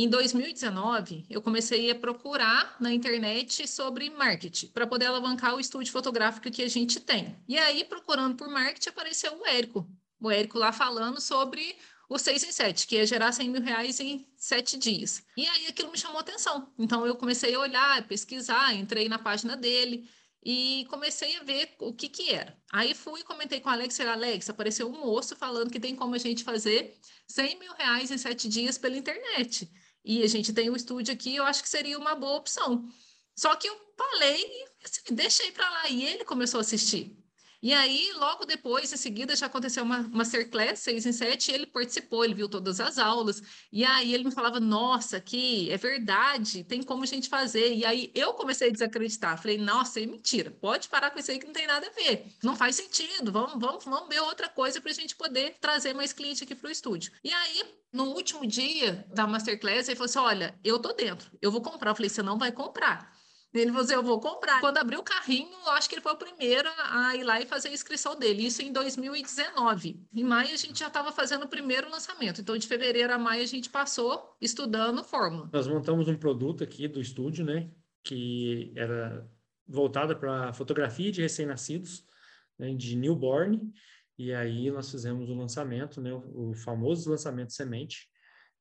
Em 2019, eu comecei a procurar na internet sobre marketing para poder alavancar o estúdio fotográfico que a gente tem. E aí, procurando por marketing, apareceu o Érico. O Érico lá falando sobre o 6 em 7, que é gerar 100 mil reais em sete dias. E aí aquilo me chamou atenção. Então eu comecei a olhar, pesquisar, entrei na página dele e comecei a ver o que que era. Aí fui e comentei com a Alex, falei, Alex, apareceu um moço falando que tem como a gente fazer 100 mil reais em sete dias pela internet. E a gente tem o um estúdio aqui, eu acho que seria uma boa opção. Só que eu falei e assim, deixei para lá. E ele começou a assistir. E aí, logo depois, em seguida, já aconteceu uma Masterclass 6 em 7, e ele participou, ele viu todas as aulas, e aí ele me falava, nossa, que é verdade, tem como a gente fazer. E aí eu comecei a desacreditar, falei, nossa, é mentira, pode parar com isso aí que não tem nada a ver, não faz sentido, vamos, vamos, vamos ver outra coisa para a gente poder trazer mais cliente aqui para o estúdio. E aí, no último dia da Masterclass, ele falou assim, olha, eu tô dentro, eu vou comprar. Eu falei, você não vai comprar. Ele falou assim, eu vou comprar. Quando abriu o carrinho, eu acho que ele foi o primeiro a ir lá e fazer a inscrição dele. Isso em 2019. Em maio, a gente já estava fazendo o primeiro lançamento. Então, de fevereiro a maio, a gente passou estudando fórmula. Nós montamos um produto aqui do estúdio, né? Que era voltado para fotografia de recém-nascidos, né, de newborn. E aí nós fizemos o lançamento, né? O famoso lançamento semente.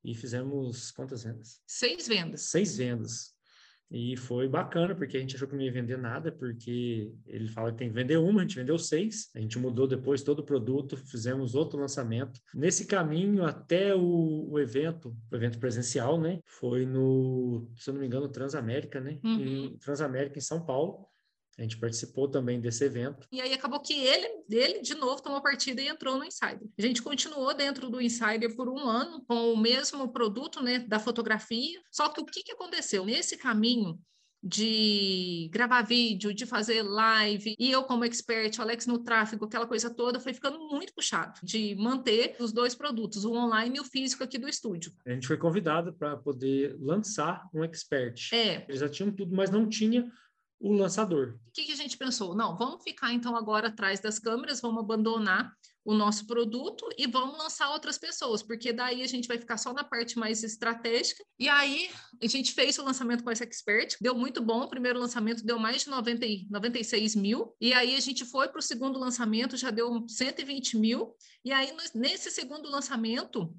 E fizemos quantas vendas? Seis vendas. Seis vendas. E foi bacana, porque a gente achou que não ia vender nada, porque ele fala que tem que vender uma, a gente vendeu seis. A gente mudou depois todo o produto, fizemos outro lançamento. Nesse caminho até o, o evento, o evento presencial, né? Foi no, se eu não me engano, Transamérica, né? Uhum. Em Transamérica, em São Paulo. A gente participou também desse evento. E aí acabou que ele, ele de novo tomou partida e entrou no Insider. A gente continuou dentro do Insider por um ano com o mesmo produto, né, da fotografia. Só que o que, que aconteceu nesse caminho? de gravar vídeo, de fazer live, e eu como expert, o Alex no tráfego, aquela coisa toda, foi ficando muito puxado de manter os dois produtos, o online e o físico aqui do estúdio. A gente foi convidado para poder lançar um expert. É. Eles já tinham tudo, mas não tinha o lançador. O que, que, a gente pensou? Não, vamos ficar então agora atrás das câmeras, vamos abandonar o nosso produto e vamos lançar outras pessoas, porque daí a gente vai ficar só na parte mais estratégica. E aí a gente fez o lançamento com essa expert, deu muito bom. O primeiro lançamento deu mais de 90, 96 mil, e aí a gente foi para o segundo lançamento, já deu 120 mil. E aí nesse segundo lançamento,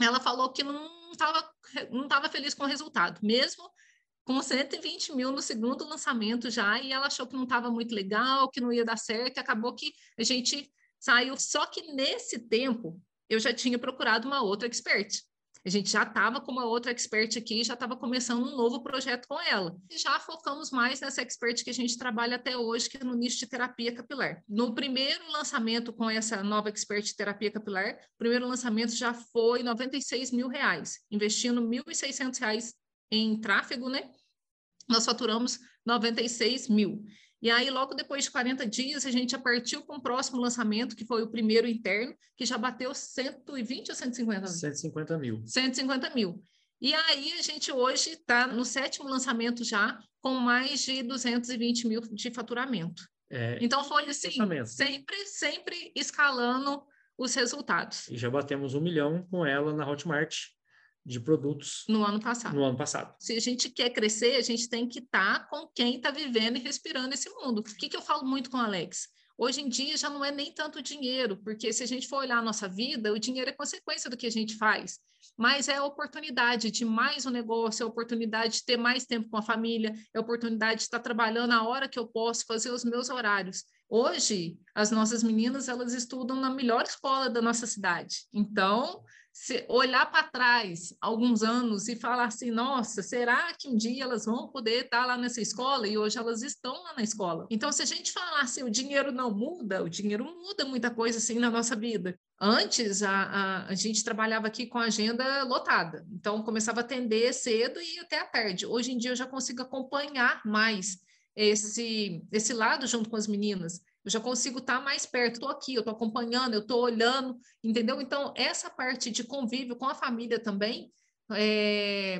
ela falou que não estava não tava feliz com o resultado, mesmo com 120 mil no segundo lançamento já, e ela achou que não estava muito legal, que não ia dar certo, e acabou que a gente saiu. Só que nesse tempo, eu já tinha procurado uma outra expert. A gente já estava com uma outra expert aqui, já estava começando um novo projeto com ela. E já focamos mais nessa expert que a gente trabalha até hoje, que é no nicho de terapia capilar. No primeiro lançamento com essa nova expert de terapia capilar, o primeiro lançamento já foi 96 mil reais, investindo 1.600 reais em tráfego, né? nós faturamos 96 mil. E aí, logo depois de 40 dias, a gente já partiu com o próximo lançamento, que foi o primeiro interno, que já bateu 120 ou 150 mil? 150 mil. 150 mil. E aí, a gente hoje está no sétimo lançamento já, com mais de 220 mil de faturamento. É, então, foi assim, sempre, sempre escalando os resultados. E já batemos um milhão com ela na Hotmart de produtos no ano passado. No ano passado. Se a gente quer crescer, a gente tem que estar tá com quem está vivendo e respirando esse mundo. O que, que eu falo muito com o Alex? Hoje em dia já não é nem tanto dinheiro, porque se a gente for olhar a nossa vida, o dinheiro é consequência do que a gente faz, mas é a oportunidade de mais um negócio, é a oportunidade de ter mais tempo com a família, é a oportunidade de estar trabalhando a hora que eu posso, fazer os meus horários. Hoje, as nossas meninas, elas estudam na melhor escola da nossa cidade. Então, olhar para trás alguns anos e falar assim, nossa, será que um dia elas vão poder estar lá nessa escola? E hoje elas estão lá na escola. Então, se a gente falar assim, o dinheiro não muda, o dinheiro muda muita coisa assim na nossa vida. Antes, a, a, a gente trabalhava aqui com a agenda lotada, então começava a atender cedo e até à tarde. Hoje em dia eu já consigo acompanhar mais esse, esse lado junto com as meninas eu já consigo estar tá mais perto, estou aqui, eu estou acompanhando, eu estou olhando, entendeu? Então, essa parte de convívio com a família também é,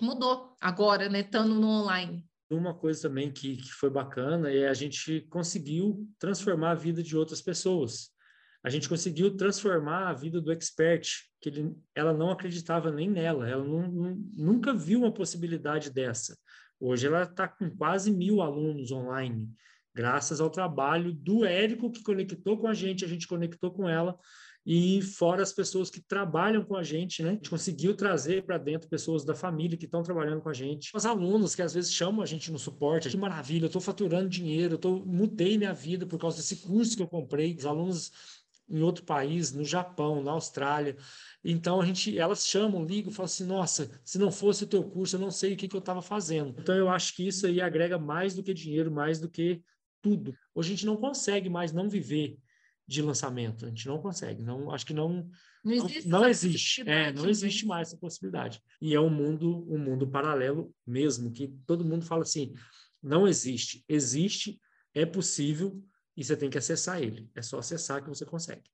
mudou agora, né, estando no online. Uma coisa também que, que foi bacana é a gente conseguiu transformar a vida de outras pessoas. a gente conseguiu transformar a vida do expert, que ele, ela não acreditava nem nela, ela não, não, nunca viu uma possibilidade dessa. Hoje ela está com quase mil alunos online, graças ao trabalho do Érico, que conectou com a gente, a gente conectou com ela, e fora as pessoas que trabalham com a gente, né? A gente conseguiu trazer para dentro pessoas da família que estão trabalhando com a gente. Os alunos que às vezes chamam a gente no suporte, que maravilha, eu estou faturando dinheiro, eu tô, mudei minha vida por causa desse curso que eu comprei. Os alunos em outro país, no Japão, na Austrália. Então a gente, elas chamam, ligam, falam assim: "Nossa, se não fosse o teu curso, eu não sei o que, que eu estava fazendo". Então eu acho que isso aí agrega mais do que dinheiro, mais do que tudo. Hoje a gente não consegue mais não viver de lançamento. A gente não consegue. Não, acho que não não existe. Não, não existe. É, não existe mais essa possibilidade. E é um mundo um mundo paralelo mesmo que todo mundo fala assim, não existe. Existe, é possível e você tem que acessar ele. É só acessar que você consegue.